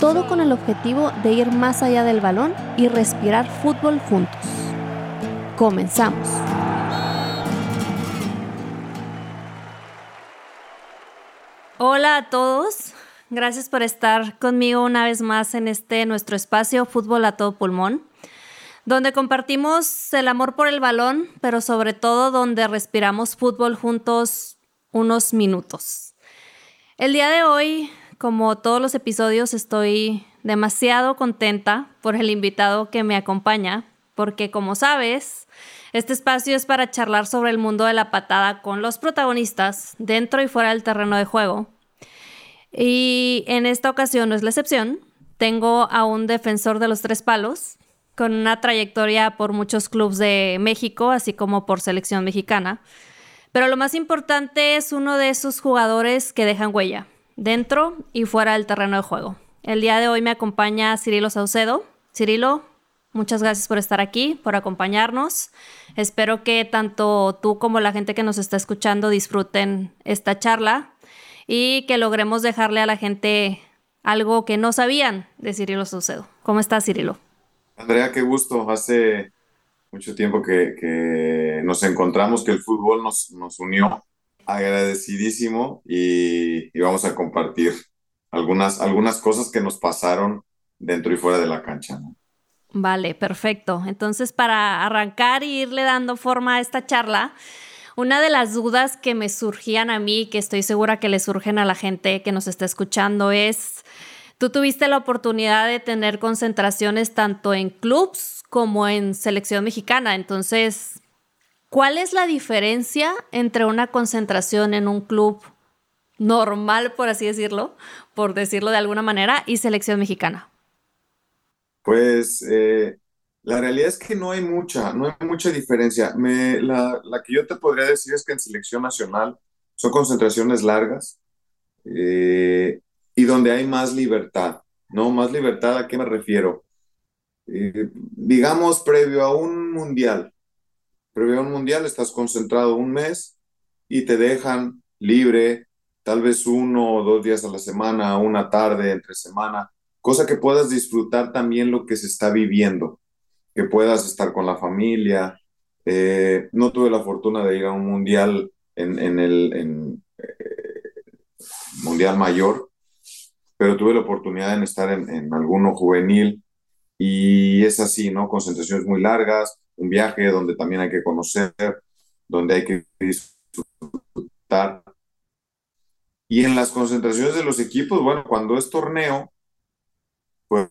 todo con el objetivo de ir más allá del balón y respirar fútbol juntos. Comenzamos. Hola a todos, gracias por estar conmigo una vez más en este nuestro espacio Fútbol a todo pulmón, donde compartimos el amor por el balón, pero sobre todo donde respiramos fútbol juntos unos minutos. El día de hoy como todos los episodios, estoy demasiado contenta por el invitado que me acompaña, porque como sabes, este espacio es para charlar sobre el mundo de la patada con los protagonistas dentro y fuera del terreno de juego. Y en esta ocasión no es la excepción. Tengo a un defensor de los tres palos, con una trayectoria por muchos clubes de México, así como por selección mexicana. Pero lo más importante es uno de esos jugadores que dejan huella, dentro y fuera del terreno de juego. El día de hoy me acompaña Cirilo Saucedo. Cirilo, muchas gracias por estar aquí, por acompañarnos. Espero que tanto tú como la gente que nos está escuchando disfruten esta charla y que logremos dejarle a la gente algo que no sabían de Cirilo Saucedo. ¿Cómo estás, Cirilo? Andrea, qué gusto. Hace mucho tiempo que, nos encontramos, que el fútbol nos, nos unió agradecidísimo y, vamos a compartir algunas, algunas cosas que nos pasaron dentro y fuera de la cancha. Vale, perfecto. Entonces, para arrancar y irle dando forma a esta charla, una de las dudas que me surgían a mí, que estoy segura que le surgen a la gente que nos está escuchando, es, tú tuviste la oportunidad de tener concentraciones tanto en clubs como en selección mexicana. Entonces, ¿Cuál es la diferencia entre una concentración en un club normal, por así decirlo, por decirlo de alguna manera, y selección mexicana? Pues eh, la realidad es que no hay mucha, no hay mucha diferencia. la, que yo te podría decir es que en selección nacional son concentraciones largas eh, y donde hay más libertad, ¿no? Más libertad, ¿a qué me refiero? Eh, digamos, previo a un mundial, previo un mundial estás concentrado un mes y te dejan libre tal vez uno o dos días a la semana, una tarde entre semana, cosa que puedas disfrutar también lo que se está viviendo, que puedas estar con la familia. Eh, no tuve la fortuna de ir a un mundial en, el eh, mundial mayor, pero tuve la oportunidad de estar en, en alguno juvenil y es así, ¿no? Concentraciones muy largas, un viaje donde también hay que conocer, donde hay que disfrutar. Y en las concentraciones de los equipos, bueno, cuando es torneo, pues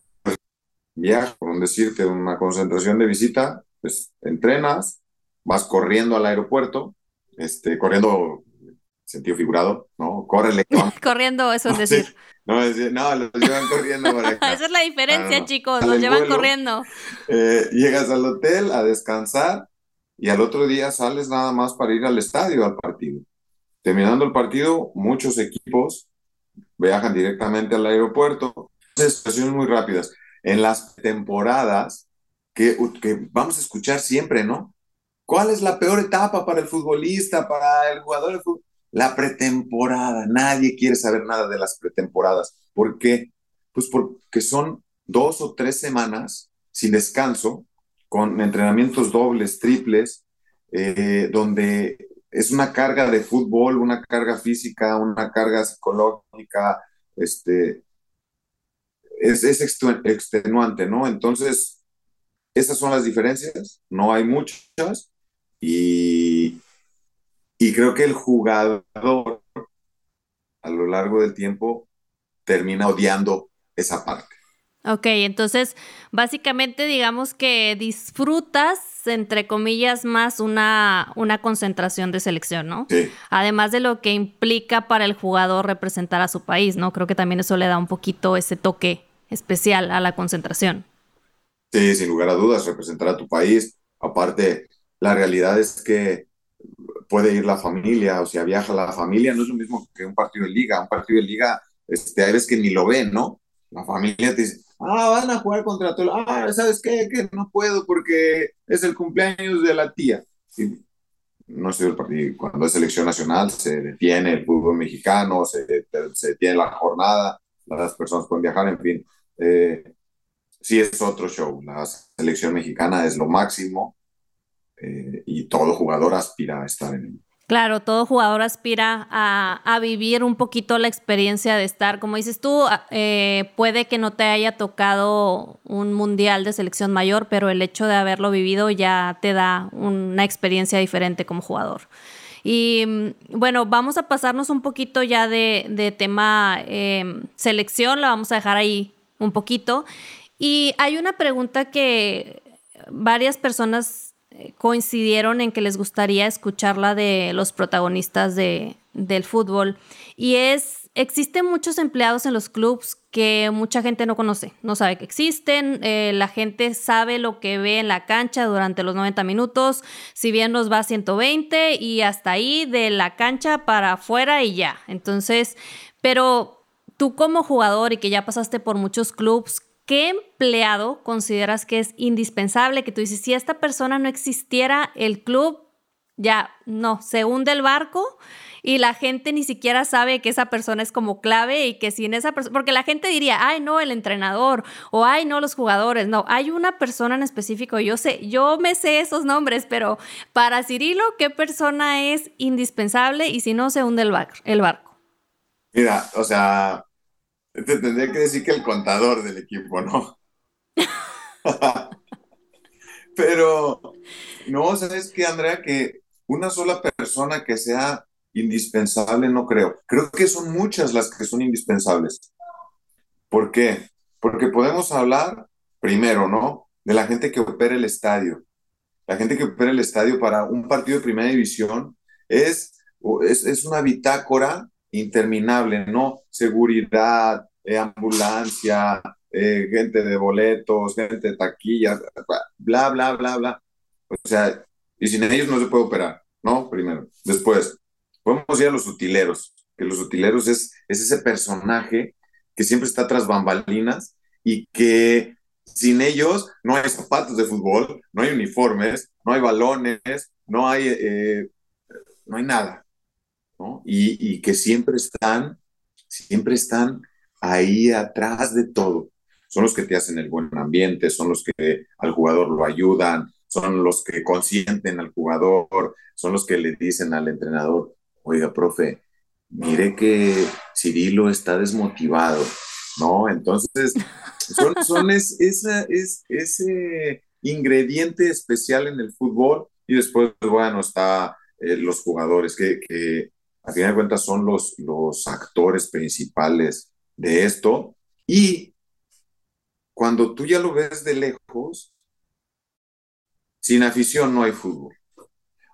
viaja, por decirte, una concentración de visita, pues entrenas, vas corriendo al aeropuerto, este, corriendo sentido figurado, ¿no? Córrele. corriendo, eso es decir. No, no, los llevan corriendo para Esa es la diferencia, chicos, los llevan corriendo. Eh, llegas al hotel a descansar y al otro día sales nada más para ir al estadio, al partido. Terminando el partido, muchos equipos viajan directamente al aeropuerto. Situaciones muy rápidas. En las temporadas que, que vamos a escuchar siempre, ¿no? ¿Cuál es la peor etapa para el futbolista, para el jugador de fútbol? La pretemporada, nadie quiere saber nada de las pretemporadas. ¿Por qué? Pues porque son dos o tres semanas sin descanso, con entrenamientos dobles, triples, eh, donde es una carga de fútbol, una carga física, una carga psicológica, este, es, es extenuante, ¿no? Entonces, esas son las diferencias, no hay muchas, y, y creo que el jugador a lo largo del tiempo termina odiando esa parte. Ok, entonces básicamente digamos que disfrutas, entre comillas, más una, una concentración de selección, ¿no? Sí. Además de lo que implica para el jugador representar a su país, ¿no? Creo que también eso le da un poquito ese toque especial a la concentración. Sí, sin lugar a dudas, representar a tu país. Aparte, la realidad es que puede ir la familia, o sea, viaja la familia, no es lo mismo que un partido de liga. Un partido de liga, este, hay veces que ni lo ven, ¿no? La familia te dice, ah, van a jugar contra todo, ah, ¿sabes qué? Que no puedo porque es el cumpleaños de la tía. Sí, no sé, el partido. Cuando es selección nacional, se detiene el fútbol mexicano, se, se detiene la jornada, las personas pueden viajar, en fin. Eh, sí es otro show. La selección mexicana es lo máximo eh, y todo jugador aspira a estar en él. Claro, todo jugador aspira a, vivir un poquito la experiencia de estar, como dices tú, eh, puede que no te haya tocado un mundial de selección mayor, pero el hecho de haberlo vivido ya te da una experiencia diferente como jugador. Y mm, bueno, vamos a pasarnos un poquito ya de, tema em, selección, la vamos a dejar ahí un poquito. Y hay una pregunta que varias personas coincidieron en que les gustaría escucharla de los protagonistas de, del fútbol. Y es, existen muchos empleados en los clubs que mucha gente no conoce, no sabe que existen, eh, la gente sabe lo que ve en la cancha durante los 90 minutos, si bien nos va a 120 y hasta ahí de la cancha para afuera y ya. Entonces, pero tú como jugador y que ya pasaste por muchos clubs, ¿qué empleado consideras que es indispensable? Que tú dices, si esta persona no existiera, el club ya no, se hunde el barco y la gente ni siquiera sabe que esa persona es como clave y que sin esa persona, porque la gente diría, ay, no, el entrenador o ay, no, los jugadores. No, hay una persona en específico, yo sé, yo me sé esos nombres, pero para Cirilo, ¿qué persona es indispensable y si no se hunde el, el barco? Mira, o sea, te tendría que decir que el contador del equipo, ¿no? Pero, no, ¿sabes qué, Andrea? Que una sola persona que sea indispensable, no creo. Creo que son muchas las que son indispensables. ¿Por qué? Porque podemos hablar, primero, ¿no? De la gente que opera el estadio. La gente que opera el estadio para un partido de primera división es, es, es una bitácora interminable, ¿no? Seguridad, eh, ambulancia, eh, gente de boletos, gente de taquillas, bla, bla, bla, bla. O sea, y sin ellos no se puede operar, ¿no? Primero. Después, podemos ir a los utileros, que los utileros es, es ese personaje que siempre está tras bambalinas y que sin ellos no hay zapatos de fútbol, no hay uniformes, no hay balones, no hay, eh, no hay nada. Y, que siempre están, siempre están ahí atrás de todo. Son los que te hacen el buen ambiente, son los que al jugador lo ayudan, son los que consienten al jugador, son los que le dicen al entrenador, oiga, profe, mire que Cirilo está desmotivado, ¿no? Entonces, son, es, esa, es, ese ingrediente especial en el fútbol y después, bueno, está eh, los jugadores que a fin de cuentas son los, los actores principales de esto. Y cuando tú ya lo ves de lejos, sin afición no hay fútbol.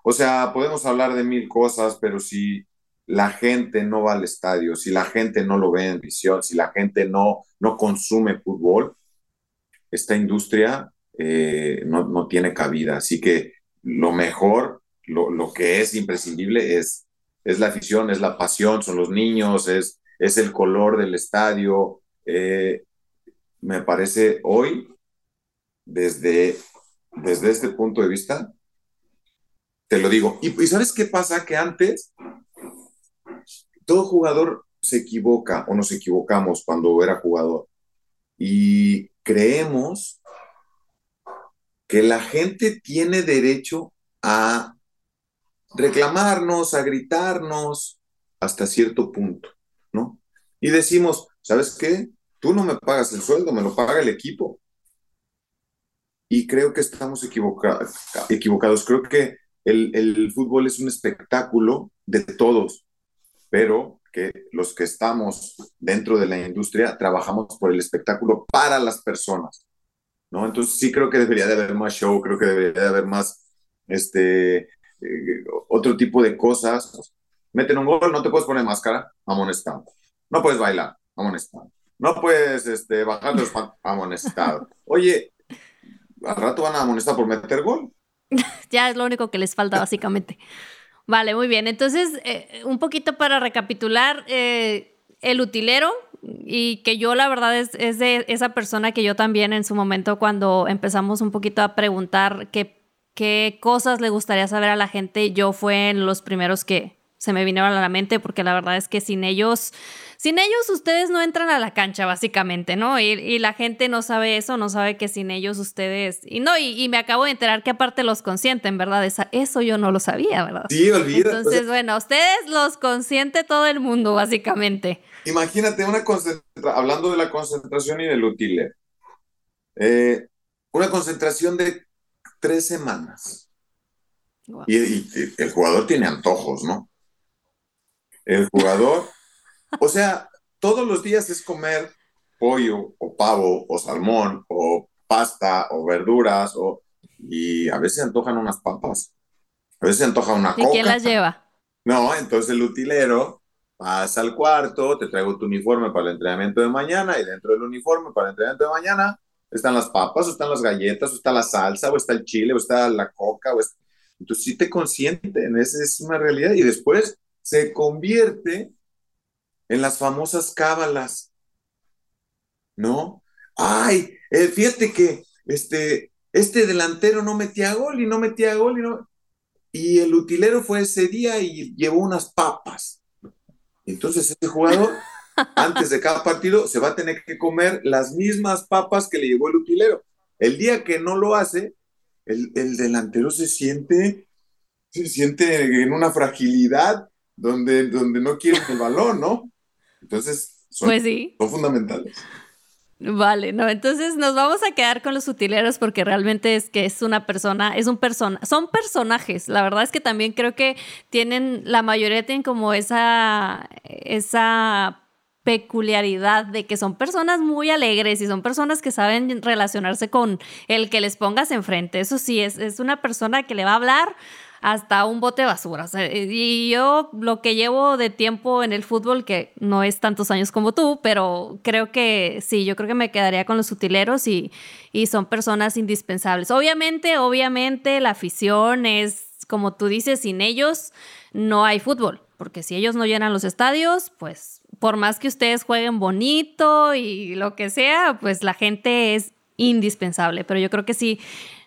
O sea, podemos hablar de mil cosas, pero si la gente no va al estadio, si la gente no lo ve en visión, si la gente no, no consume fútbol, esta industria eh, no, no, tiene cabida. Así que lo mejor, lo, lo que es imprescindible es es la afición, es la pasión, son los niños, es, es el color del estadio. Eh, me parece hoy, desde, desde este punto de vista, te lo digo. Y, y ¿sabes qué pasa? Que antes todo jugador se equivoca o nos equivocamos cuando era jugador. Y creemos que la gente tiene derecho a reclamarnos, a gritarnos hasta cierto punto, ¿no? Y decimos, ¿sabes qué? Tú no me pagas el sueldo, me lo paga el equipo. Y creo que estamos equivocados. Creo que el, el fútbol es un espectáculo de todos, pero que los que estamos dentro de la industria trabajamos por el espectáculo para las personas, ¿no? Entonces sí creo que debería de haber más show, creo que debería de haber más este, eh, otro tipo de cosas. Meten un gol, no te puedes poner máscara, amonestado. No puedes bailar, amonestado. No puedes este, bajar los amonestado. Oye, al rato van a amonestar por meter gol. ya es lo único que les falta, básicamente. Vale, muy bien. Entonces, eh, un poquito para recapitular, eh, el utilero, y que yo la verdad es, es, de esa persona que yo también en su momento cuando empezamos un poquito a preguntar qué, qué cosas le gustaría saber a la gente, yo fue en los primeros que se me vinieron a la mente, porque la verdad es que sin ellos sin ellos ustedes no entran a la cancha, básicamente, ¿no? Y, la gente no sabe eso, no sabe que sin ellos ustedes... Y no, y, me acabo de enterar que aparte los consienten, ¿verdad? eso yo no lo sabía, ¿verdad? Sí, olvida. Entonces, bueno, ustedes los consiente todo el mundo, básicamente. Imagínate una concentración, hablando de la concentración y del utile, eh, una concentración de tres semanas. y el jugador tiene antojos, ¿no? El jugador o sea, todos los días es comer pollo o pavo o salmón o pasta o verduras o y a veces antojan unas papas. A veces se antoja una coca. ¿Y quién las lleva? No, entonces el utilero pasa al cuarto, te traigo tu uniforme para el entrenamiento de mañana y dentro del uniforme para el entrenamiento de mañana están las papas, están las galletas, o está la salsa, o está el chile, o está la coca. O Entonces sí te consienten, es una realidad y después se convierte en las famosas cábalas, ¿no? Ay, eh, fíjate que este, este delantero no metía gol y no metía gol y. Y el utilero fue ese día y llevó unas papas. Entonces ese jugador, antes de cada partido, se va a tener que comer las mismas papas que le llevó el utilero. El día que no lo hace, el, el delantero se siente, se siente en una fragilidad donde, donde no quiere el balón, ¿no? Entonces, son, pues sí. son fundamentales. Vale, no, entonces nos vamos a quedar con los utileros porque realmente es que es una persona, es un persona, son personajes. La verdad es que también creo que tienen, la mayoría tienen como esa, esa peculiaridad de que son personas muy alegres y son personas que saben relacionarse con el que les pongas enfrente. Eso sí, es, es una persona que le va a hablar hasta un bote de basura. y yo lo que llevo de tiempo en el fútbol, que no es tantos años como tú, pero creo que sí, yo creo que me quedaría con los utileros y, y son personas indispensables. Obviamente, obviamente la afición es, como tú dices, sin ellos no hay fútbol, porque si ellos no llenan los estadios, pues por más que ustedes jueguen bonito y lo que sea, pues la gente es indispensable, pero yo creo que sí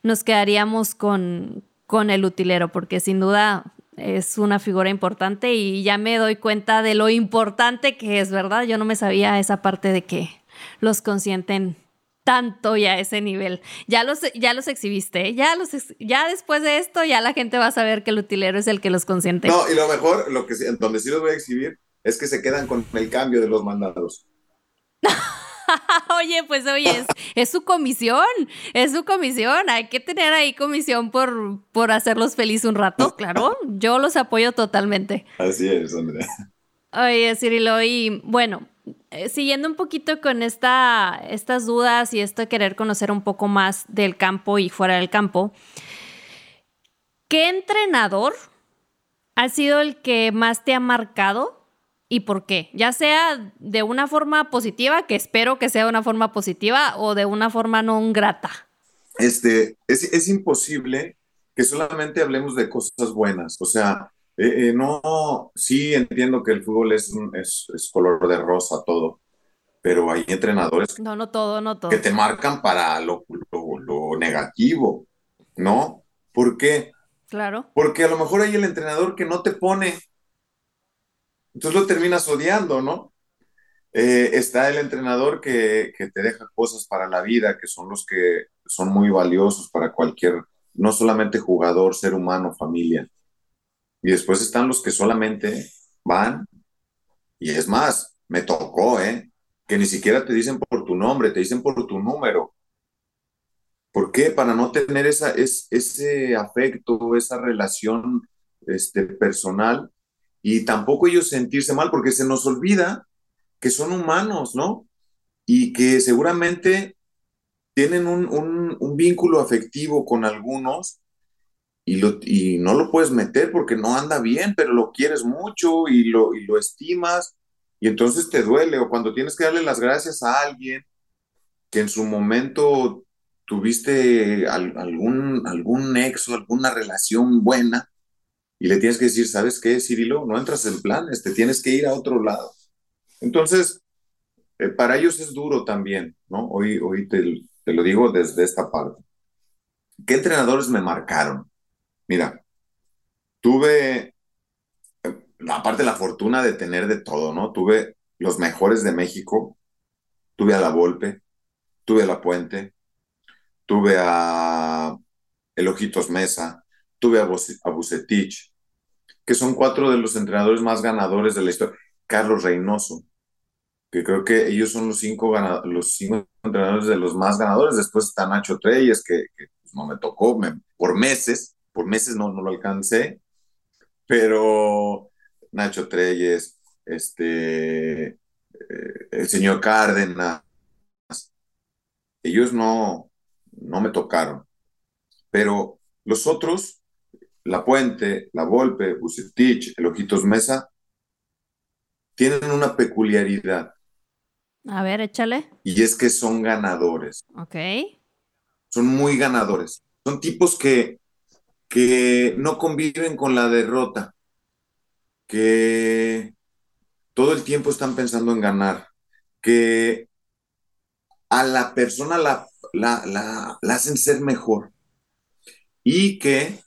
nos quedaríamos con, con el utilero, porque sin duda es una figura importante y ya me doy cuenta de lo importante que es, ¿verdad? Yo no me sabía esa parte de que los consienten tanto y a ese nivel. Ya los, ya los exhibiste, ya, los, ya después de esto ya la gente va a saber que el utilero es el que los consiente. No, y lo mejor, lo que, donde sí los voy a exhibir, es que se quedan con el cambio de los mandados. oye, pues oye, es, su comisión, es su comisión. Hay que tener ahí comisión por, por hacerlos feliz un rato, claro. Yo los apoyo totalmente. Así es, Andrea. Oye, Cirilo, y bueno, eh, siguiendo un poquito con esta, estas dudas y esto de querer conocer un poco más del campo y fuera del campo, ¿qué entrenador ha sido el que más te ha marcado y por qué. Ya sea de una forma positiva, que espero que sea de una forma positiva, o de una forma no grata. Este, es, imposible que solamente hablemos de cosas buenas. O sea, eh, eh, no, sí entiendo que el fútbol es, es, color de rosa todo, pero hay entrenadores no, no todo, no todo. que te marcan para lo, lo negativo, ¿no? ¿Por qué? Claro. Porque a lo mejor hay el entrenador que no te pone entonces lo terminas odiando, ¿no? Eh, está el entrenador que, te deja cosas para la vida, que son los que son muy valiosos para cualquier, no solamente jugador, ser humano, familia. Y después están los que solamente van. Y es más, me tocó, ¿eh? Que ni siquiera te dicen por tu nombre, te dicen por tu número. ¿Por qué? Para no tener esa, es, ese afecto, esa relación este, personal y tampoco ellos sentirse mal porque se nos olvida que son humanos, ¿no? Y que seguramente tienen un, vínculo afectivo con algunos y, no lo puedes meter porque no anda bien, pero lo quieres mucho y lo, y lo estimas y entonces te duele o cuando tienes que darle las gracias a alguien que en su momento tuviste algún, algún nexo, alguna relación buena, y le tienes que decir, ¿sabes qué, Cirilo? No entras en planes, te tienes que ir a otro lado. Entonces, eh, para ellos es duro también, ¿no? Hoy, hoy te, lo digo desde esta parte. ¿Qué entrenadores me marcaron? Mira, tuve, eh, aparte la fortuna de tener de todo, ¿no? Tuve los mejores de México, tuve a La Volpe, tuve a La Puente, tuve a El Ojitos Mesa, tuve a, Bucetich, que son cuatro de los entrenadores más ganadores de la historia. Carlos Reynoso, que creo que ellos son los cinco, los cinco entrenadores de los más ganadores. Después está Nacho Treyes, que, pues, no me tocó por meses, por meses no, no lo alcancé, pero Nacho Treyes, este, eh, el señor Cárdenas, ellos no, no me tocaron, pero los otros, La Puente, La Volpe, Bucetich, El Ojitos Mesa, tienen una peculiaridad. A ver, échale. Y es que son ganadores. Ok. Son muy ganadores. Son tipos que, que no conviven con la derrota, que todo el tiempo están pensando en ganar, que a la persona la, la, la, hacen ser mejor. Y que,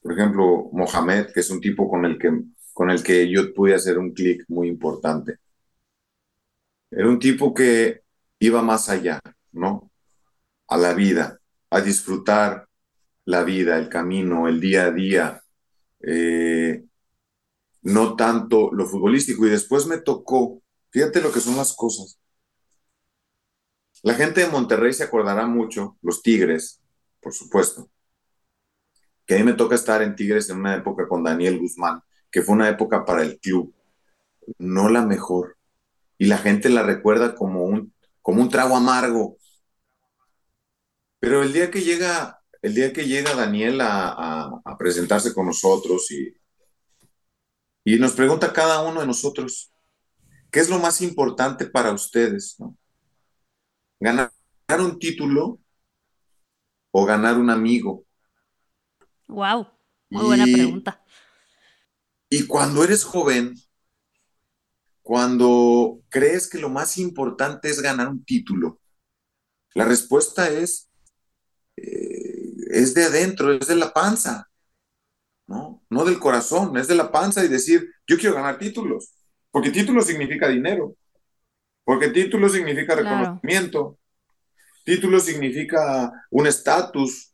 por ejemplo, Mohamed, que es un tipo con el que, con el que yo pude hacer un clic muy importante. Era un tipo que iba más allá, ¿no? A la vida, a disfrutar la vida, el camino, el día a día. Eh, no tanto lo futbolístico. Y después me tocó, fíjate lo que son las cosas. La gente de Monterrey se acordará mucho, los Tigres, por supuesto, que a mí me toca estar en Tigres en una época con Daniel Guzmán, que fue una época para el club, no la mejor. Y la gente la recuerda como un, como un trago amargo. Pero el día que llega, el día que llega Daniel a, a presentarse con nosotros y y nos pregunta cada uno de nosotros, ¿qué es lo más importante para ustedes? ¿Ganar un título o ganar un amigo? Wow, muy buena pregunta. Y cuando eres joven, cuando crees que lo más importante es ganar un título, la respuesta es, eh, es de adentro, es de la panza. ¿no? No del corazón, es de la panza y decir, yo quiero ganar títulos, porque título significa dinero, porque título significa reconocimiento, título significa un estatus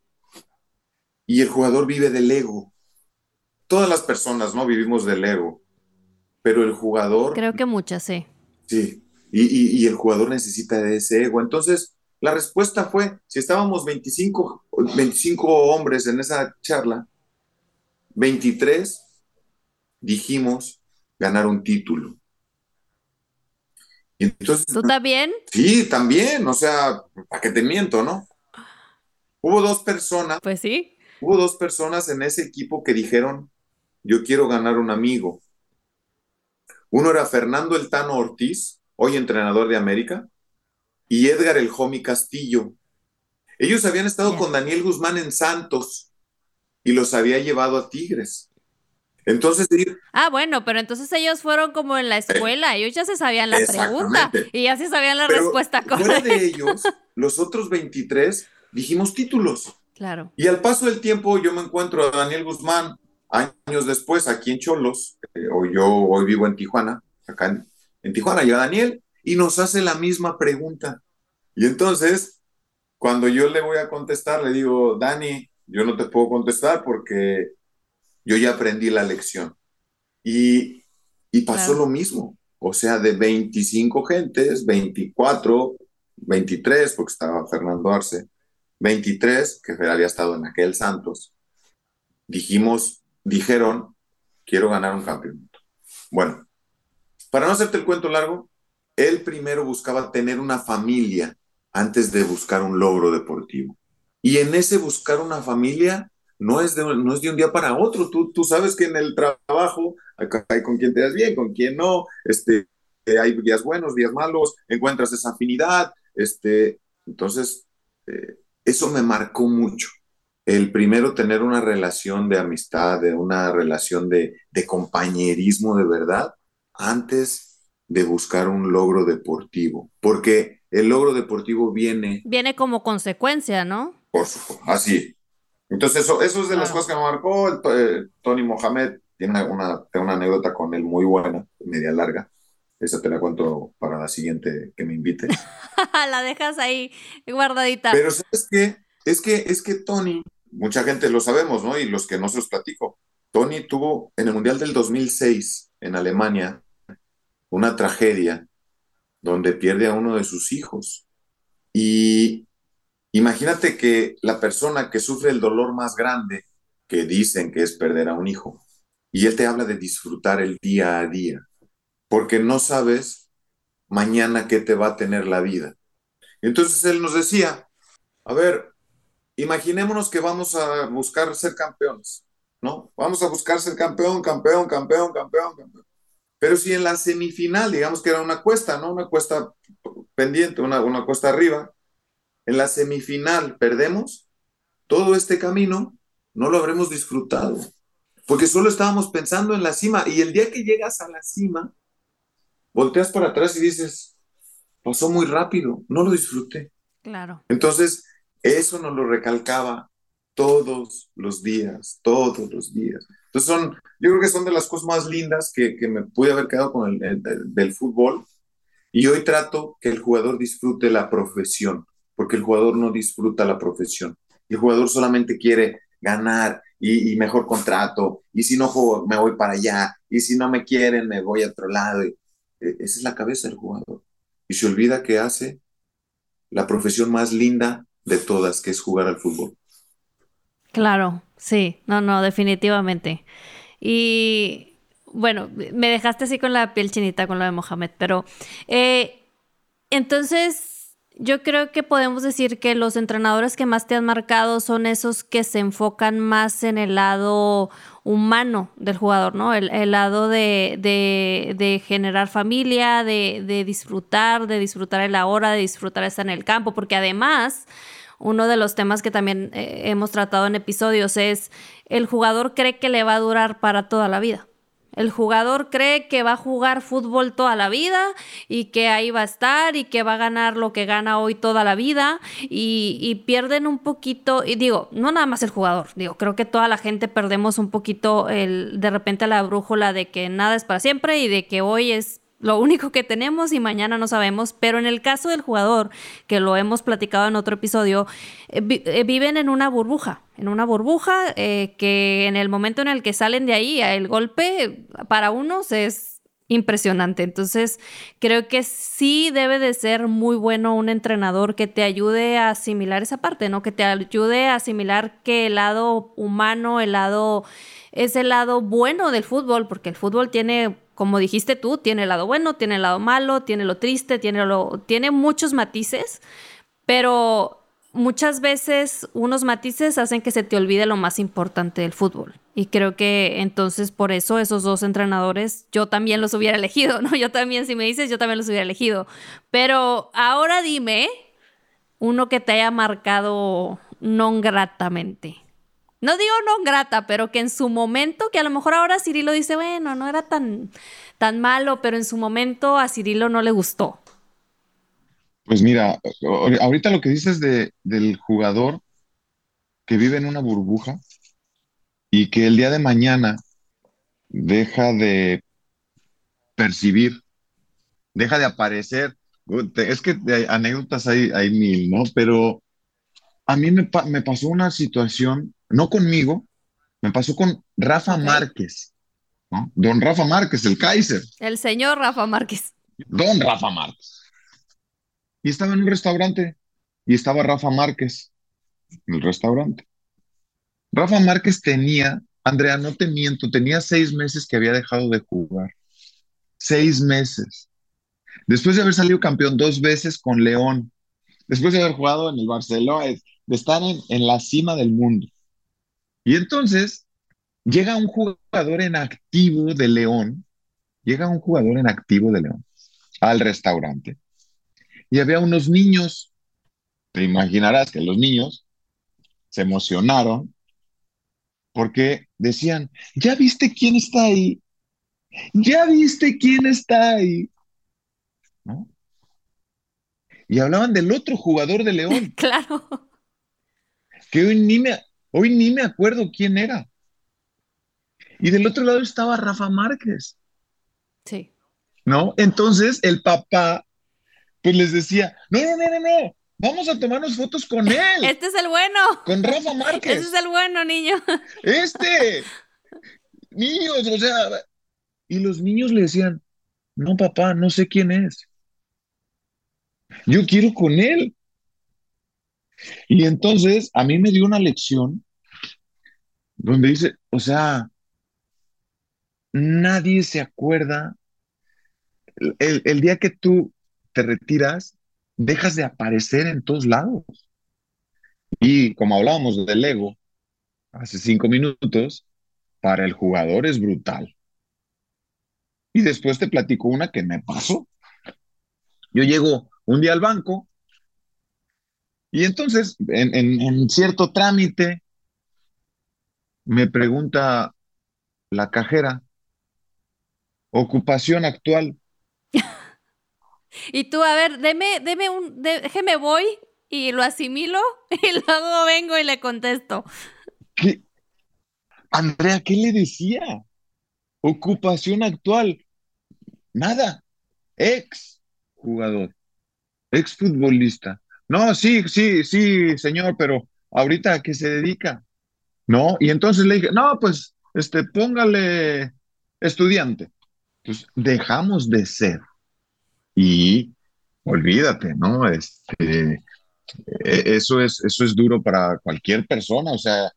y el jugador vive del ego. Todas las personas, ¿no? Vivimos del ego, pero el jugador... Creo que muchas, sí. Sí, y, y el jugador necesita de ese ego. Entonces, la respuesta fue, si estábamos 25, 25 hombres en esa charla, 23 dijimos ganar un título. entonces, ¿Tú también? Sí, también, o sea, ¿para qué te miento, no? Hubo dos personas. Pues sí. Hubo dos personas en ese equipo que dijeron, yo quiero ganar un amigo. Uno era Fernando El Tano Ortiz, hoy entrenador de América, y Edgar El Jomi Castillo. Ellos habían estado con Daniel Guzmán en Santos y los había llevado a Tigres. Entonces, ah, bueno, pero entonces ellos fueron como en la escuela, ellos ya se sabían la pregunta y ya se sabían la respuesta correcta. de ellos, los otros 23 dijimos títulos. Claro. Y al paso del tiempo yo me encuentro a Daniel Guzmán años después aquí en Cholos, eh, o yo hoy vivo en Tijuana, acá en, en Tijuana llega Daniel y nos hace la misma pregunta. Y entonces, cuando yo le voy a contestar, le digo, Dani, yo no te puedo contestar porque yo ya aprendí la lección. Y, y pasó lo mismo. O sea, de 25 gentes, 24, 23, porque estaba Fernando Arce, 23, que había estado en aquel Santos, dijimos, dijeron, quiero ganar un campeonato. Bueno, para no hacerte el cuento largo, él primero buscaba tener una familia antes de buscar un logro deportivo. Y en ese buscar una familia no es de, no es de un día para otro. Tú, tú sabes que en el trabajo hay con quien te das bien, con quien no. Este, hay días buenos, días malos, encuentras esa afinidad. Este, entonces, eh, eso me marcó mucho. El primero, tener una relación de amistad, de una relación de, de compañerismo de verdad, antes de buscar un logro deportivo. Porque el logro deportivo viene... Viene como consecuencia, ¿no? Por supuesto, así. Entonces, eso, eso es de las cosas que me marcó. El, eh, Tony Mohamed tiene una, una anécdota con él muy buena, media larga. Esa te la cuento para la siguiente que me invite. la dejas ahí guardadita. Pero ¿sabes qué? Es que, es que Tony, mucha gente lo sabemos, ¿no? Y los que no se los platico. Tony tuvo en el Mundial del 2006 en Alemania una tragedia donde pierde a uno de sus hijos. Y imagínate que la persona que sufre el dolor más grande, que dicen que es perder a un hijo, y él te habla de disfrutar el día a día, porque no sabes mañana qué te va a tener la vida. Entonces él nos decía, a ver, imaginémonos que vamos a buscar ser campeones, ¿no? Vamos a buscar ser campeón, campeón, campeón, campeón, campeón. Pero si en la semifinal, digamos que era una cuesta, ¿no? Una cuesta pendiente, una, una cuesta arriba, en la semifinal perdemos, todo este camino no lo habremos disfrutado, porque solo estábamos pensando en la cima y el día que llegas a la cima, volteas para atrás y dices, pasó muy rápido, no lo disfruté. Claro. Entonces, eso nos lo recalcaba todos los días, todos los días. Entonces son, yo creo que son de las cosas más lindas que, que me pude haber quedado con el, del fútbol. Y hoy trato que el jugador disfrute la profesión, porque el jugador no disfruta la profesión. El jugador solamente quiere ganar y, y mejor contrato, y si no juego me voy para allá, y si no me quieren me voy a otro lado. Y, esa es la cabeza del jugador. Y se olvida que hace la profesión más linda de todas, que es jugar al fútbol. Claro, sí, no, no, definitivamente. Y bueno, me dejaste así con la piel chinita con lo de Mohamed, pero eh, entonces yo creo que podemos decir que los entrenadores que más te han marcado son esos que se enfocan más en el lado humano del jugador, ¿no? El, lado de, de, generar familia, de, de disfrutar, de disfrutar el ahora, de disfrutar estar en el campo, porque además uno de los temas que también eh, hemos tratado en episodios es el jugador cree que le va a durar para toda la vida. El jugador cree que va a jugar fútbol toda la vida y que ahí va a estar y que va a ganar lo que gana hoy toda la vida y, pierden un poquito, y digo, no nada más el jugador, digo, creo que toda la gente perdemos un poquito el, de repente la brújula de que nada es para siempre y de que hoy es lo único que tenemos y mañana no sabemos, pero en el caso del jugador, que lo hemos platicado en otro episodio, eh, eh, viven en una burbuja, en una burbuja eh, que en el momento en el que salen de ahí, el golpe para unos es impresionante. Entonces, creo que sí debe de ser muy bueno un entrenador que te ayude a asimilar esa parte, ¿no? Que te ayude a asimilar que el lado humano, el lado es el lado bueno del fútbol, porque el fútbol tiene como dijiste tú, tiene el lado bueno, tiene el lado malo, tiene lo triste, tiene, lo, tiene muchos matices, pero muchas veces unos matices hacen que se te olvide lo más importante del fútbol. Y creo que entonces por eso esos dos entrenadores yo también los hubiera elegido, ¿no? Yo también, si me dices, yo también los hubiera elegido. Pero ahora dime uno que te haya marcado non gratamente no digo no grata, pero que en su momento, que a lo mejor ahora Cirilo dice, bueno, no era tan, tan malo, pero en su momento a Cirilo no le gustó. Pues mira, ahorita lo que dices de, del jugador que vive en una burbuja y que el día de mañana deja de percibir, deja de aparecer. Es que anécdotas hay, hay mil, ¿no? Pero a mí me, me pasó una situación no conmigo, me pasó con Rafa Márquez, ¿no? Don Rafa Márquez, el Kaiser. El señor Rafa Márquez. Don Rafa Márquez. Y estaba en un restaurante y estaba Rafa Márquez en el restaurante. Rafa Márquez tenía, Andrea, no te miento, tenía seis meses que había dejado de jugar. Seis meses. Después de haber salido campeón dos veces con León, después de haber jugado en el Barcelona, de estar en, en la cima del mundo. Y entonces llega un jugador en activo de León, llega un jugador en activo de León al restaurante y había unos niños te imaginarás que los niños se emocionaron porque decían, ¿ya viste quién está ahí? ¿Ya viste quién está ahí? ¿No? Y hablaban del otro jugador de León. claro. Que hoy ni me, hoy ni me acuerdo quién era. Y del otro lado estaba Rafa Márquez. Sí. ¿No? Entonces el papá, pues les decía, no, no, no, no, no, vamos a tomarnos fotos con él. Este es el bueno. Con Rafa Márquez. Este es el bueno, niño. Este. Niños, o sea, y los niños le decían, no, papá, no sé quién es. Yo quiero con él. Y entonces a mí me dio una lección donde dice, o sea, nadie se acuerda. El, el día que tú te retiras, dejas de aparecer en todos lados. Y como hablábamos del ego hace cinco minutos, para el jugador es brutal. Y después te platico una que me pasó. Yo llego un día al banco y entonces en, en- en cierto trámite me pregunta la cajera, ocupación actual. Y tú, a ver, deme, deme un, de- déjeme voy y lo asimilo y luego vengo y le contesto. ¿Qué? Andrea, ¿qué le decía? Ocupación actual. Nada. Ex jugador. Ex futbolista. No, sí, sí, sí, señor, pero ahorita a qué se dedica. No, y entonces le dije, no, pues, este, póngale estudiante. Pues dejamos de ser. Y olvídate, ¿no? Este, e- eso es, eso es duro para cualquier persona, o sea,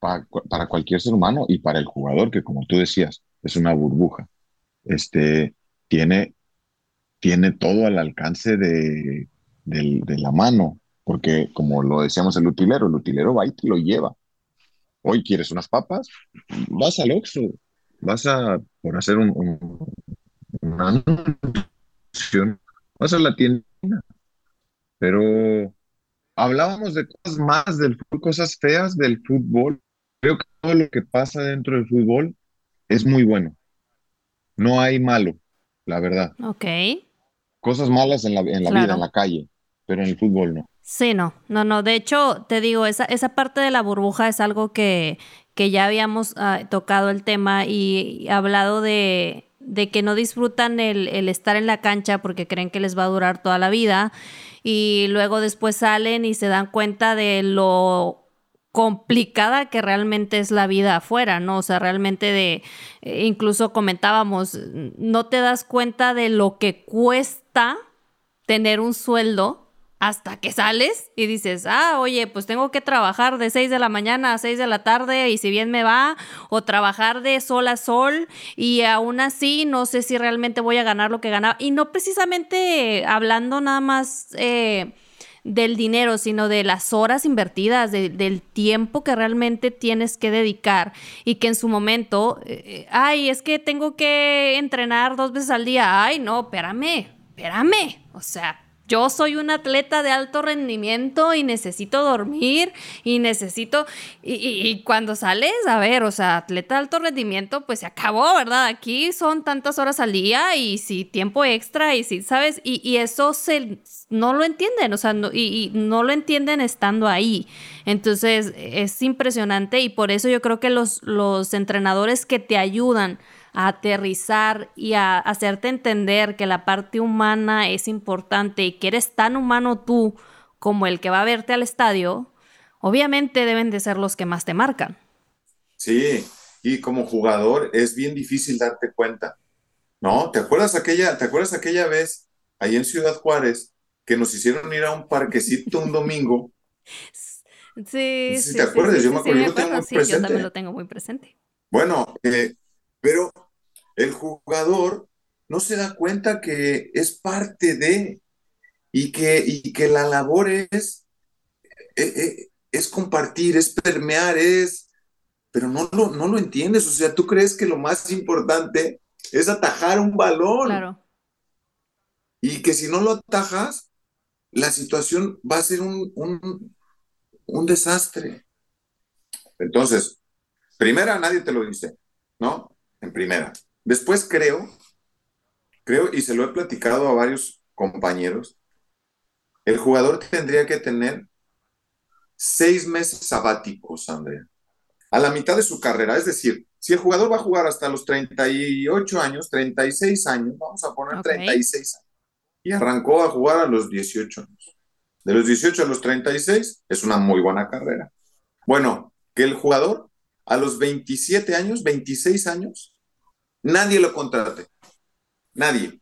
para, para cualquier ser humano y para el jugador, que como tú decías, es una burbuja. Este, tiene, tiene todo al alcance de, del- de la mano, porque como lo decíamos el utilero, el utilero va y te lo lleva. Hoy quieres unas papas, vas al Oxxo, vas a, por hacer un, un- una vas a la tienda, pero hablábamos de cosas más del cosas feas del fútbol. Creo que todo lo que pasa dentro del fútbol es muy bueno. No hay malo, la verdad. Ok. Cosas malas en la, en la Claro. vida, en la calle, pero en el fútbol no. Sí, no, no, no. De hecho, te digo, esa, esa parte de la burbuja es algo que, que ya habíamos ah, tocado el tema y, hablado de, de que no disfrutan el, el estar en la cancha porque creen que les va a durar toda la vida y luego después salen y se dan cuenta de lo complicada que realmente es la vida afuera, ¿no? O sea, realmente de, eh, incluso comentábamos, no te das cuenta de lo que cuesta tener un sueldo hasta que sales y dices, ah, oye, pues tengo que trabajar de 6 de la mañana a 6 de la tarde y si bien me va, o trabajar de sol a sol y aún así no sé si realmente voy a ganar lo que ganaba. Y no precisamente hablando nada más eh, del dinero, sino de las horas invertidas, de- del tiempo que realmente tienes que dedicar y que en su momento, eh, ay, es que tengo que entrenar dos veces al día. Ay, no, espérame, espérame. O sea, yo soy un atleta de alto rendimiento y necesito dormir y necesito... Y, cuando sales, a ver, o sea, atleta de alto rendimiento, pues se acabó, ¿verdad? Aquí son tantas horas al día y si tiempo extra y si, ¿sabes? Y, y eso se, no lo entienden, o sea, no- y no lo entienden estando ahí. Entonces, es impresionante y por eso yo creo que los, los entrenadores que te ayudan a aterrizar y a hacerte entender que la parte humana es importante y que eres tan humano tú como el que va a verte al estadio, obviamente deben de ser los que más te marcan. Sí, y como jugador es bien difícil darte cuenta, ¿no? ¿Te acuerdas aquella, te acuerdas aquella vez ahí en Ciudad Juárez que nos hicieron ir a un parquecito un domingo? Sí, Sí, sí, ¿te acuerdas? sí, Yo sí, me acuerdo, yo lo tengo muy sí, yo también presente. lo tengo muy presente. Bueno, eh, pero el jugador no se da cuenta que es parte de y que, y que la labor es, eh, eh, es compartir, es permear, es, pero no lo, no lo entiendes. O sea, tú crees que lo más importante es atajar un balón Claro. y que si no lo atajas, la situación va a ser un, un, un desastre. Entonces, primera, nadie te lo dice, ¿no? En primera. Después creo, creo, y se lo he platicado a varios compañeros, el jugador tendría que tener seis meses sabáticos, Andrea. A la mitad de su carrera, es decir, si el jugador va a jugar hasta los 38 años, 36 años, vamos a poner 36 años, y arrancó a jugar a los 18 años. De los 18 a los 36 es una muy buena carrera. Bueno, que el jugador a los 27 años, 26 años, nadie lo contrate. Nadie.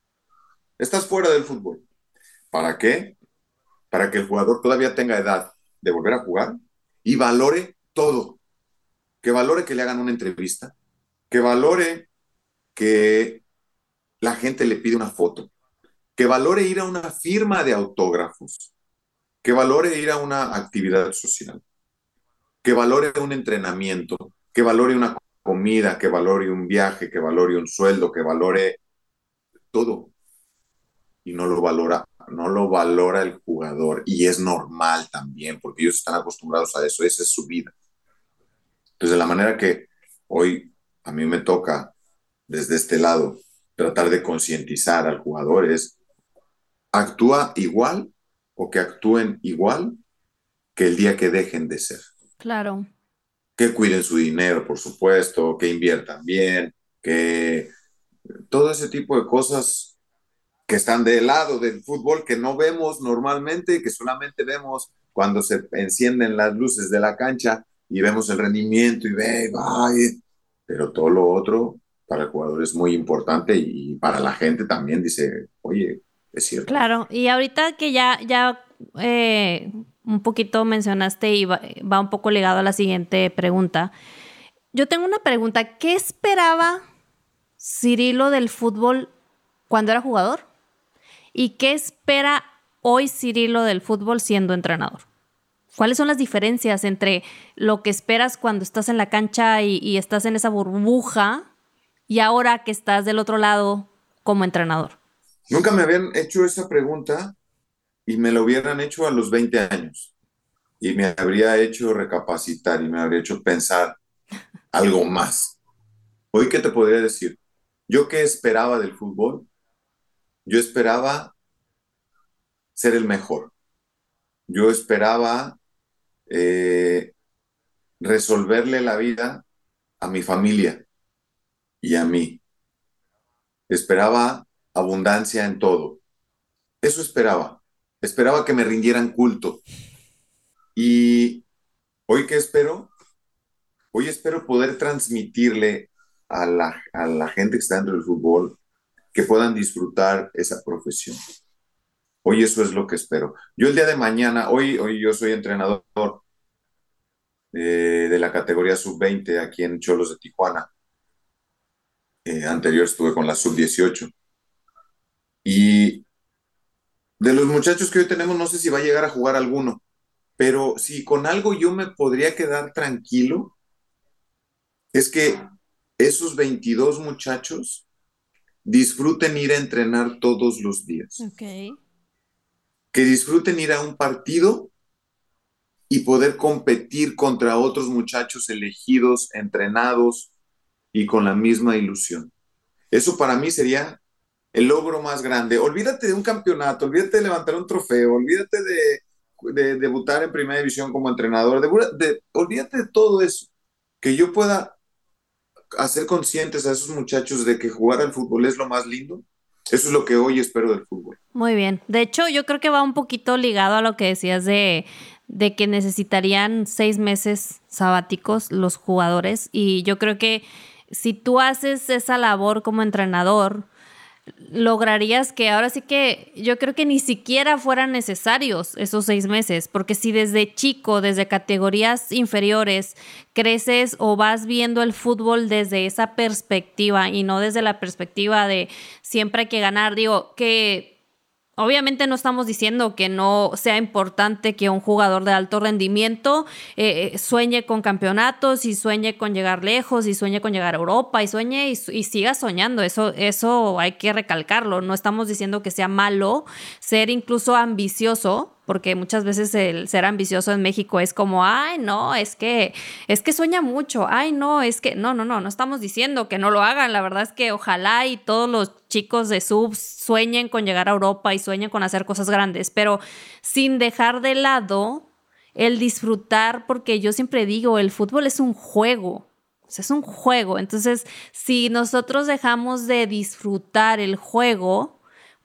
Estás fuera del fútbol. ¿Para qué? Para que el jugador todavía tenga edad de volver a jugar y valore todo. Que valore que le hagan una entrevista, que valore que la gente le pide una foto, que valore ir a una firma de autógrafos, que valore ir a una actividad social, que valore un entrenamiento, que valore una comida, que valore un viaje, que valore un sueldo, que valore todo. Y no lo valora no lo valora el jugador y es normal también, porque ellos están acostumbrados a eso, esa es su vida. Entonces, de la manera que hoy a mí me toca desde este lado tratar de concientizar al jugador es, actúa igual o que actúen igual que el día que dejen de ser. Claro. Que cuiden su dinero, por supuesto, que inviertan bien, que todo ese tipo de cosas que están del lado del fútbol que no vemos normalmente, que solamente vemos cuando se encienden las luces de la cancha y vemos el rendimiento y ve, pero todo lo otro para el jugador es muy importante y para la gente también dice, oye, es cierto. Claro, y ahorita que ya, ya eh, un poquito mencionaste y va, un poco ligado a la siguiente pregunta, yo tengo una pregunta, ¿qué esperaba Cirilo del fútbol cuando era jugador? ¿Y qué espera hoy Cirilo del fútbol siendo entrenador? ¿Cuáles son las diferencias entre lo que esperas cuando estás en la cancha y, estás en esa burbuja y ahora que estás del otro lado como entrenador? Nunca me habían hecho esa pregunta y me lo hubieran hecho a los 20 años. Y me habría hecho recapacitar y me habría hecho pensar algo más. Hoy, ¿qué te podría decir? Yo qué esperaba del fútbol, yo esperaba ser el mejor. Yo esperaba eh, resolverle la vida a mi familia y a mí. Esperaba abundancia en todo. Eso esperaba. Esperaba que me rindieran culto. Y hoy qué espero? Hoy espero poder transmitirle a la, a la gente que está dentro del fútbol que puedan disfrutar esa profesión. Hoy eso es lo que espero. Yo el día de mañana, hoy, hoy yo soy entrenador eh, de la categoría sub-20 aquí en Cholos de Tijuana. Eh, anterior estuve con la sub-18. Y de los muchachos que hoy tenemos, no sé si va a llegar a jugar alguno, pero si con algo yo me podría quedar tranquilo, es que esos 22 muchachos disfruten ir a entrenar todos los días. Que disfruten ir a un partido y poder competir contra otros muchachos elegidos, entrenados y con la misma ilusión. Eso para mí sería el logro más grande. Olvídate de un campeonato, olvídate de levantar un trofeo, olvídate de, debutar en primera división como entrenador, de, olvídate de todo eso. Que yo pueda hacer conscientes a esos muchachos de que jugar al fútbol es lo más lindo. Eso es lo que hoy espero del fútbol. Muy bien. De hecho, yo creo que va un poquito ligado a lo que decías de, de que necesitarían seis meses sabáticos los jugadores. Y yo creo que si tú haces esa labor como entrenador, lograrías que ahora sí que yo creo que ni siquiera fueran necesarios esos seis meses, porque si desde chico, desde categorías inferiores, creces o vas viendo el fútbol desde esa perspectiva y no desde la perspectiva de siempre hay que ganar, digo que Obviamente no estamos diciendo que no sea importante que un jugador de alto rendimiento eh, eh, sueñe con campeonatos y sueñe con llegar lejos y sueñe con llegar a Europa y sueñe y, y, siga soñando. Eso, eso hay que recalcarlo. No estamos diciendo que sea malo ser incluso ambicioso, porque muchas veces el ser ambicioso en México es como, ay, no, es que, es que sueña mucho, ay, no, es que, no, no, no, no estamos diciendo que no lo hagan, la verdad es que ojalá y todos los chicos de subs sueñen con llegar a Europa y sueñen con hacer cosas grandes, pero sin dejar de lado el disfrutar, porque yo siempre digo, el fútbol es un juego, es un juego, entonces si nosotros dejamos de disfrutar el juego,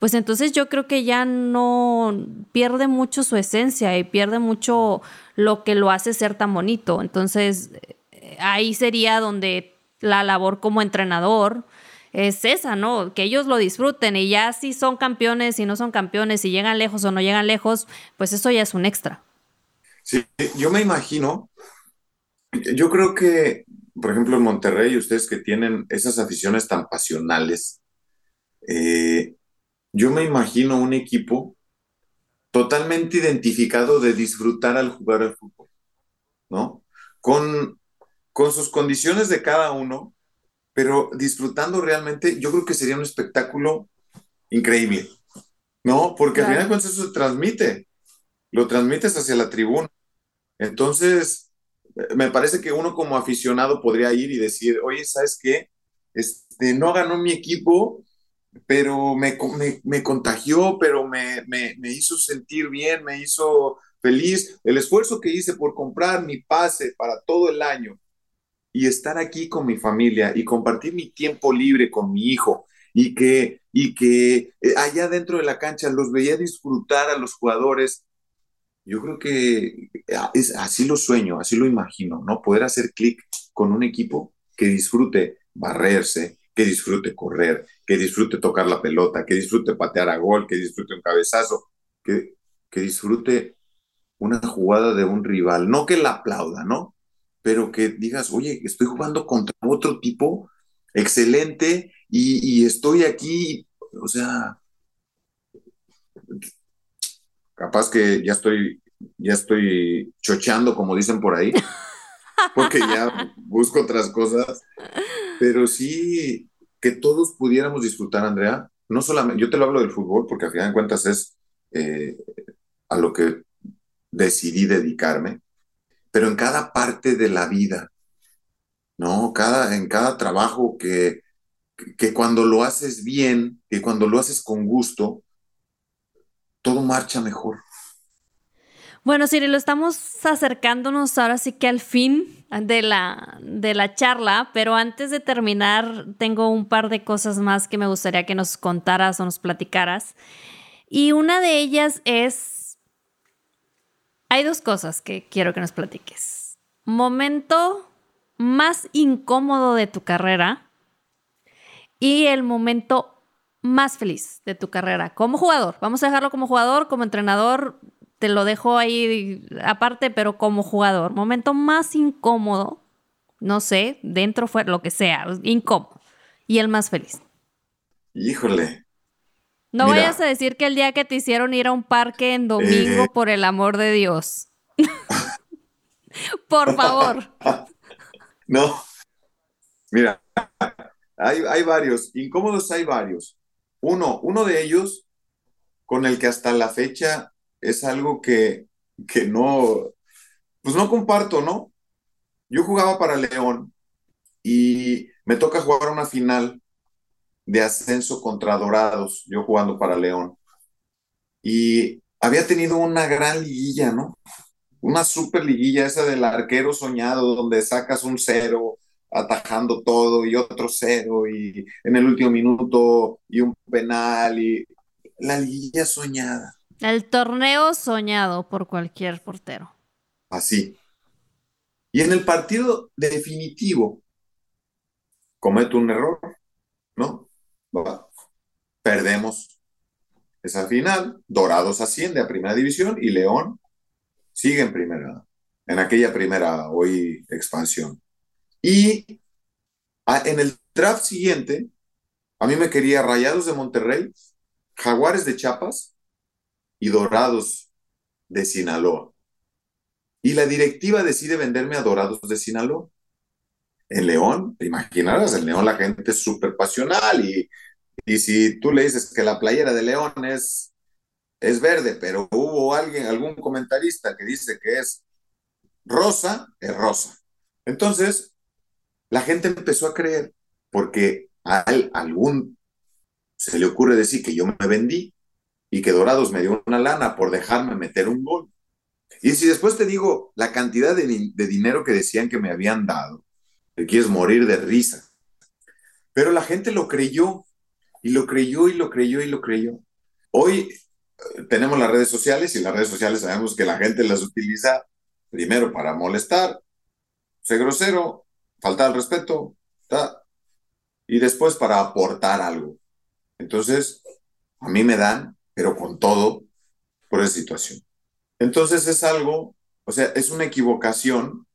pues entonces yo creo que ya no pierde mucho su esencia y pierde mucho lo que lo hace ser tan bonito. Entonces eh, ahí sería donde la labor como entrenador es esa, ¿no? Que ellos lo disfruten y ya si son campeones, si no son campeones, si llegan lejos o no llegan lejos, pues eso ya es un extra. Sí, yo me imagino, yo creo que, por ejemplo, en Monterrey, ustedes que tienen esas aficiones tan pasionales, eh, yo me imagino un equipo totalmente identificado de disfrutar al jugar al fútbol, ¿no? Con, con sus condiciones de cada uno, pero disfrutando realmente, yo creo que sería un espectáculo increíble, ¿no? Porque al final cuentas eso se transmite, lo transmites hacia la tribuna. Entonces, me parece que uno como aficionado podría ir y decir, oye, ¿sabes qué? Este, no ganó mi equipo, pero me, me, contagió, pero me, me, hizo sentir bien, me hizo feliz. El esfuerzo que hice por comprar mi pase para todo el año y estar aquí con mi familia y compartir mi tiempo libre con mi hijo y que, y que eh, allá dentro de la cancha los veía disfrutar a los jugadores. Yo creo que ah, es, así lo sueño, así lo imagino, ¿no? Poder hacer clic con un equipo que disfrute barrerse, que disfrute correr, que disfrute tocar la pelota, que disfrute patear a gol, que disfrute un cabezazo, que, que disfrute una jugada de un rival, no que la aplauda, ¿no? Pero que digas, oye, estoy jugando contra otro tipo excelente y, estoy aquí, o sea, capaz que ya estoy, ya estoy chocheando, como dicen por ahí, porque ya busco otras cosas, pero sí que todos pudiéramos disfrutar, Andrea, no solamente, yo te lo hablo del fútbol porque al final de cuentas es eh, a lo que decidí dedicarme, pero en cada parte de la vida, ¿no? Cada, en cada trabajo que, que cuando lo haces bien, que cuando lo haces con gusto, todo marcha mejor. Bueno, Siri, lo estamos acercándonos ahora sí que al fin de la, de la charla, pero antes de terminar, tengo un par de cosas más que me gustaría que nos contaras o nos platicaras. Y una de ellas es, hay dos cosas que quiero que nos platiques. Momento más incómodo de tu carrera y el momento más feliz de tu carrera como jugador. Vamos a dejarlo como jugador, como entrenador, te lo dejo ahí aparte, pero como jugador, momento más incómodo, no sé, dentro, fue lo que sea, incómodo, y el más feliz. Híjole. No vayas a decir que el día que te hicieron ir a un parque en domingo, eh. por el amor de Dios. por favor. no. Mira, hay, hay varios, incómodos hay varios. Uno, uno de ellos con el que hasta la fecha es algo que, que no, pues no comparto, ¿no? Yo jugaba para León y me toca jugar una final de ascenso contra Dorados, yo jugando para León. Y había tenido una gran liguilla, ¿no? Una super liguilla, esa del arquero soñado, donde sacas un cero atajando todo y otro cero y en el último minuto y un penal y la liguilla soñada. El torneo soñado por cualquier portero. Así. Y en el partido definitivo, comete un error, ¿no? Perdemos esa final, Dorados asciende a primera división y León sigue en primera, en aquella primera hoy expansión. Y en el draft siguiente, a mí me quería Rayados de Monterrey, Jaguares de Chiapas y Dorados de Sinaloa. Y la directiva decide venderme a Dorados de Sinaloa. En León, te imaginarás, en León la gente es súper pasional y, y si tú le dices que la playera de León es, es verde, pero hubo alguien, algún comentarista que dice que es rosa, es rosa. Entonces, la gente empezó a creer porque a algún se le ocurre decir que yo me vendí y que Dorados me dio una lana por dejarme meter un gol. Y si después te digo la cantidad de, dinero que decían que me habían dado, te quieres morir de risa. Pero la gente lo creyó y lo creyó y lo creyó y lo creyó. Hoy eh, tenemos las redes sociales y las redes sociales sabemos que la gente las utiliza primero para molestar, ser grosero, faltar al respeto, y después para aportar algo. Entonces, a mí me dan, pero con todo, por esa situación. Entonces es algo, o sea, es una equivocación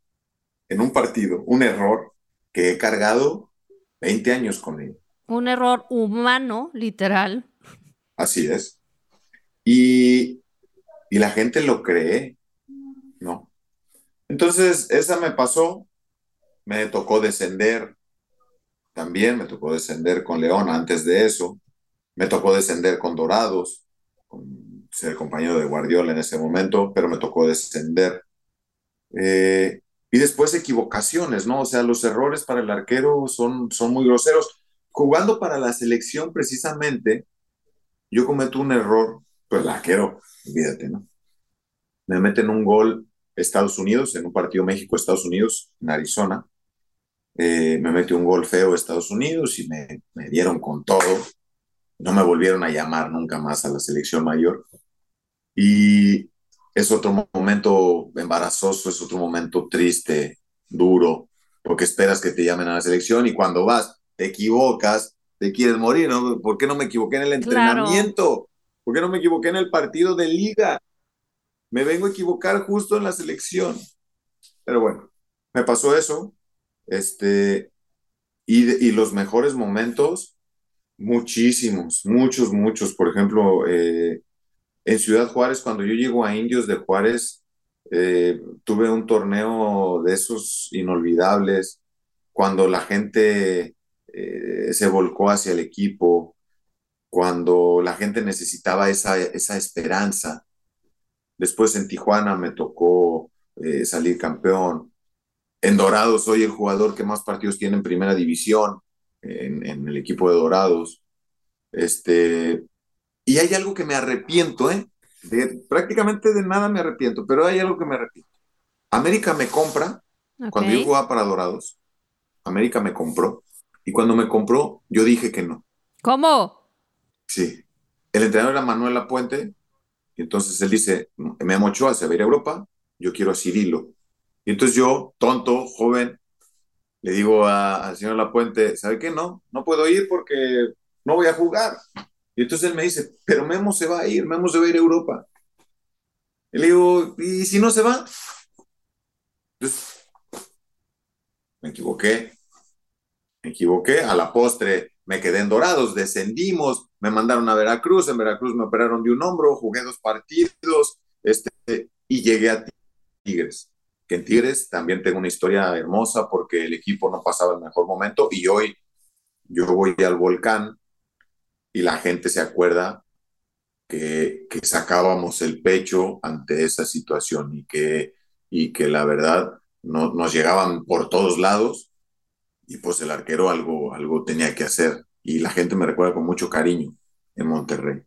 en un partido, un error que he cargado 20 años con él. Un error humano, literal. Así es. Y, y la gente lo cree, ¿no? Entonces, esa me pasó, me tocó descender, también me tocó descender con León antes de eso, me tocó descender con Dorados, ser compañero de Guardiola en ese momento, pero me tocó descender. Eh, y después equivocaciones, ¿no? O sea, los errores para el arquero son, son muy groseros. Jugando para la selección, precisamente, yo cometo un error, pues el arquero, olvídate, ¿no? Me meten un gol Estados Unidos, en un partido México-Estados Unidos, en Arizona. Eh, me metió un gol feo Estados Unidos y me, me dieron con todo. No me volvieron a llamar nunca más a la selección mayor. Y es otro momento embarazoso, es otro momento triste, duro, porque esperas que te llamen a la selección y cuando vas, te equivocas, te quieres morir, ¿no? ¿Por qué no me equivoqué en el entrenamiento? ¿Por qué no me equivoqué en el partido de liga? Me vengo a equivocar justo en la selección. Pero bueno, me pasó eso. Este, y, y los mejores momentos, muchísimos, muchos, muchos. Por ejemplo, eh, en Ciudad Juárez, cuando yo llego a Indios de Juárez, eh, tuve un torneo de esos inolvidables, cuando la gente eh, se volcó hacia el equipo, cuando la gente necesitaba esa, esa esperanza. Después en Tijuana me tocó salir campeón. En Dorados soy el jugador que más partidos tiene en primera división, en, en el equipo de Dorados. Este, y hay algo que me arrepiento, ¿eh? prácticamente de nada me arrepiento, pero hay algo que me arrepiento. América me compra, cuando yo jugaba para Dorados, América me compró, y cuando me compró, yo dije que no. ¿Cómo? Sí. El entrenador era Manuel Lapuente, y entonces él dice, se va a ir a Europa, yo quiero a Cirilo. Y entonces yo, tonto, joven, le digo al señor Lapuente, ¿sabe qué? No, no puedo ir porque no voy a jugar. Y entonces él me dice, pero Memo se va a ir, Memo se va a ir a Europa. Y le digo, ¿y si no se va? Entonces, me equivoqué, me equivoqué, a la postre me quedé en Dorados, descendimos, me mandaron a Veracruz, en Veracruz me operaron de un hombro, jugué dos partidos, este, y llegué a Tigres, que en Tigres también tengo una historia hermosa porque el equipo no pasaba el mejor momento y hoy yo voy al volcán y la gente se acuerda que, que sacábamos el pecho ante esa situación y que, y que la verdad no, nos llegaban por todos lados y pues el arquero algo, algo tenía que hacer y la gente me recuerda con mucho cariño en Monterrey.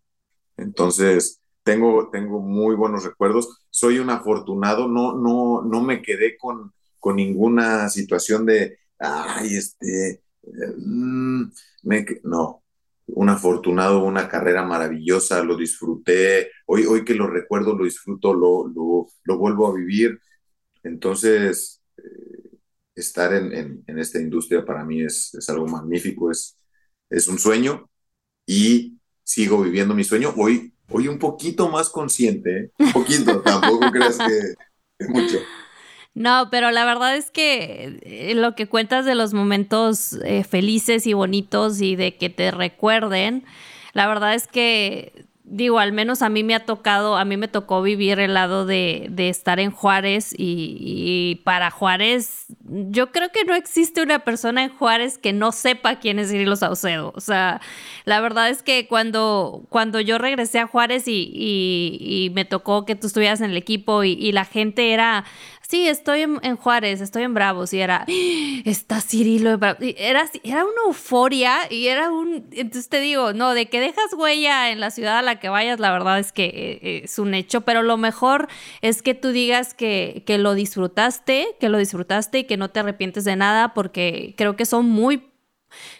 Entonces, tengo, tengo muy buenos recuerdos. Soy un afortunado, no, no, no me quedé con, con ninguna situación de, ay, este, mm, me, no, un afortunado, una carrera maravillosa, lo disfruté, hoy, hoy que lo recuerdo, lo disfruto, lo, lo, lo vuelvo a vivir. Entonces, eh, estar en, en, esta industria para mí es, es, algo magnífico, es, es un sueño y sigo viviendo mi sueño. Hoy, hoy un poquito más consciente, un poquito, tampoco creas que es mucho. No, pero la verdad es que eh, lo que cuentas de los momentos eh, felices y bonitos y de que te recuerden, la verdad es que digo, al menos a mí me ha tocado, a mí me tocó vivir el lado de, estar en Juárez y, para Juárez, yo creo que no existe una persona en Juárez que no sepa quién es Cirilo Saucedo. O sea, la verdad es que cuando, cuando yo regresé a Juárez y, y me tocó que tú estuvieras en el equipo y, la gente era, sí, estoy en, Juárez, estoy en Bravos, y era, está Cirilo en Bravos. Era, era una euforia y era un, entonces te digo, no, de que dejas huella en la ciudad a la que vayas, la verdad es que eh, es un hecho, pero lo mejor es que tú digas que, que lo disfrutaste, que lo disfrutaste y que no te arrepientes de nada, porque creo que son muy,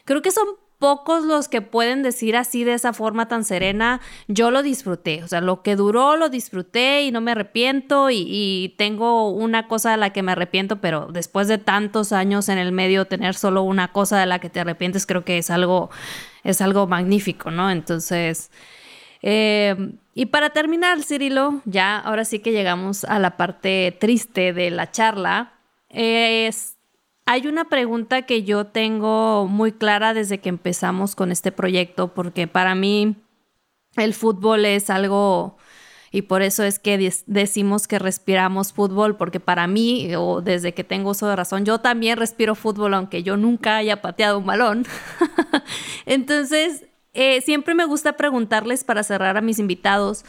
creo que son pocos los que pueden decir así de esa forma tan serena, yo lo disfruté, o sea, lo que duró lo disfruté y no me arrepiento y, tengo una cosa de la que me arrepiento, pero después de tantos años en el medio, tener solo una cosa de la que te arrepientes creo que es algo, es algo magnífico, ¿no? Entonces... Eh, y para terminar, Cirilo, ya ahora sí que llegamos a la parte triste de la charla. Es hay una pregunta que yo tengo muy clara desde que empezamos con este proyecto, porque para mí el fútbol es algo, y por eso es que decimos que respiramos fútbol, porque para mí, o desde que tengo uso de razón, yo también respiro fútbol, aunque yo nunca haya pateado un balón. Entonces, eh, siempre me gusta preguntarles para cerrar a mis invitados,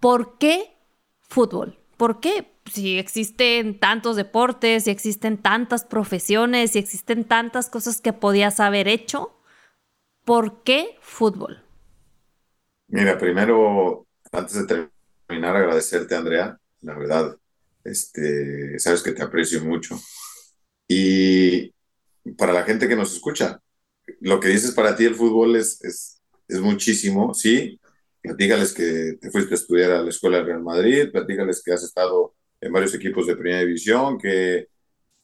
¿por qué fútbol? ¿Por qué? Si existen tantos deportes, si existen tantas profesiones, si existen tantas cosas que podías haber hecho, ¿por qué fútbol? Mira, primero, antes de terminar, agradecerte, Andrea. La verdad, este, sabes que te aprecio mucho. Y para la gente que nos escucha, lo que dices para ti el fútbol es, es, es muchísimo, ¿sí? Platícales que te fuiste a estudiar a la Escuela del Real Madrid, platícales que has estado en varios equipos de primera división, que,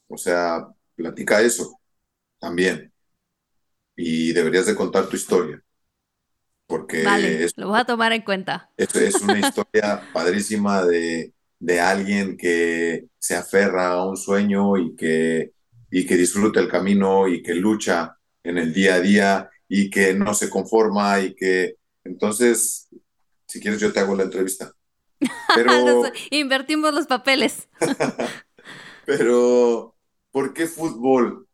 o sea, platica eso también. Y deberías de contar tu historia. Porque vale, lo voy a tomar en cuenta. Es, es una historia padrísima de, de alguien que se aferra a un sueño y que, y que disfruta el camino y que lucha en el día a día y que no se conforma y que entonces, si quieres yo te hago la entrevista. Pero... Invertimos los papeles. Pero, ¿por qué fútbol?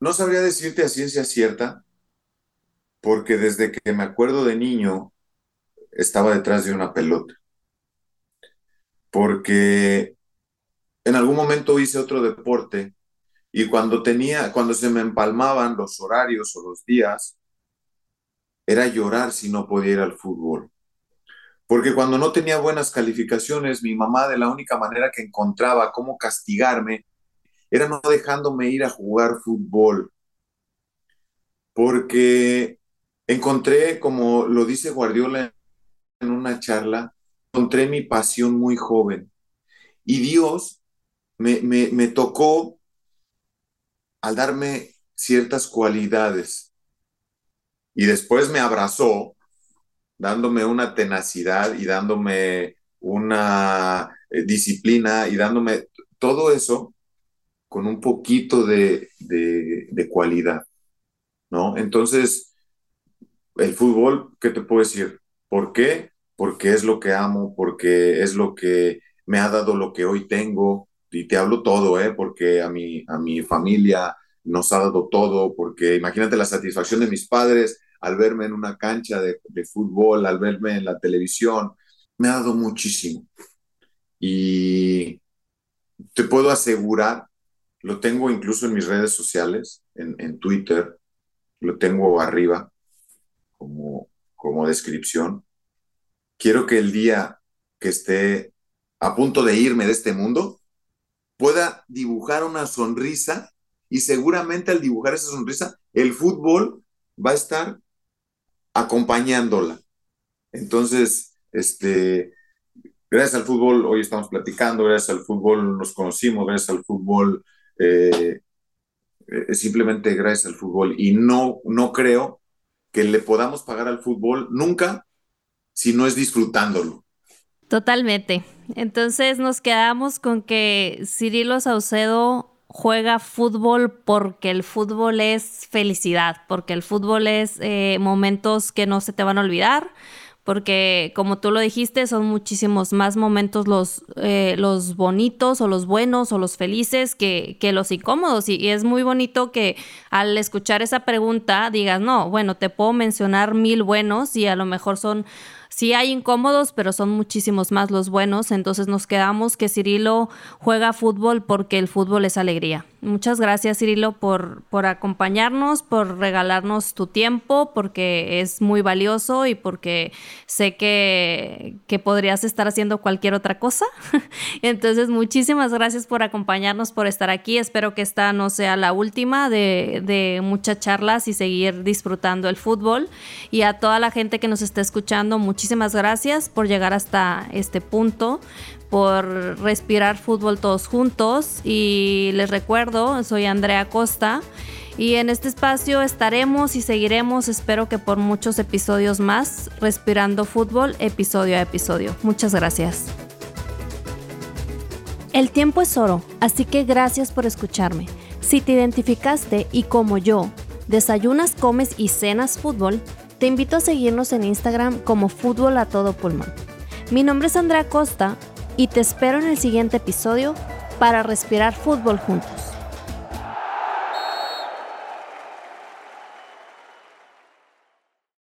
No sabría decirte a ciencia cierta, porque desde que me acuerdo de niño, estaba detrás de una pelota. Porque en algún momento hice otro deporte y cuando tenía, cuando se me empalmaban los horarios o los días, era llorar si no podía ir al fútbol. Porque cuando no tenía buenas calificaciones, mi mamá de la única manera que encontraba cómo castigarme era no dejándome ir a jugar fútbol. Porque encontré, como lo dice Guardiola en una charla, encontré mi pasión muy joven. Y Dios me, me, me tocó al darme ciertas cualidades. Y después me abrazó dándome una tenacidad y dándome una eh, disciplina y dándome todo eso con un poquito de, de, cualidad, ¿no? Entonces, el fútbol, ¿qué te puedo decir? ¿Por qué? Porque es lo que amo, porque es lo que me ha dado lo que hoy tengo, y te hablo todo, ¿eh? Porque a mi, a mi familia nos ha dado todo, porque imagínate la satisfacción de mis padres, al verme en una cancha de, fútbol, al verme en la televisión, me ha dado muchísimo. Y te puedo asegurar, lo tengo incluso en mis redes sociales, en, Twitter, lo tengo arriba como, como descripción. Quiero que el día que esté a punto de irme de este mundo, pueda dibujar una sonrisa y seguramente al dibujar esa sonrisa, el fútbol va a estar acompañándola. Entonces, este, gracias al fútbol, hoy estamos platicando, gracias al fútbol nos conocimos, gracias al fútbol, eh, eh, simplemente gracias al fútbol. Y no, no creo que le podamos pagar al fútbol nunca si no es disfrutándolo. Totalmente. Entonces nos quedamos con que Cirilo Saucedo juega fútbol porque el fútbol es felicidad, porque el fútbol es eh, momentos que no se te van a olvidar, porque como tú lo dijiste, son muchísimos más momentos los, eh, los bonitos o los buenos o los felices que, que los incómodos. Y, y, es muy bonito que al escuchar esa pregunta digas, no, bueno, te puedo mencionar mil buenos y a lo mejor son Sí hay incómodos, pero son muchísimos más los buenos. Entonces nos quedamos que Cirilo juega fútbol porque el fútbol es alegría. Muchas gracias Cirilo por, por acompañarnos, por regalarnos tu tiempo, porque es muy valioso y porque sé que, que podrías estar haciendo cualquier otra cosa. Entonces muchísimas gracias por acompañarnos, por estar aquí. Espero que esta no sea la última de, de muchas charlas y seguir disfrutando el fútbol. Y a toda la gente que nos está escuchando, muchísimas gracias por llegar hasta este punto por respirar fútbol todos juntos y les recuerdo, soy Andrea Costa y en este espacio estaremos y seguiremos, espero que por muchos episodios más, respirando fútbol episodio a episodio. Muchas gracias. El tiempo es oro, así que gracias por escucharme. Si te identificaste y como yo, desayunas, comes y cenas fútbol, te invito a seguirnos en Instagram como Fútbol a Todo Pulmón. Mi nombre es Andrea Costa y te espero en el siguiente episodio para respirar fútbol juntos.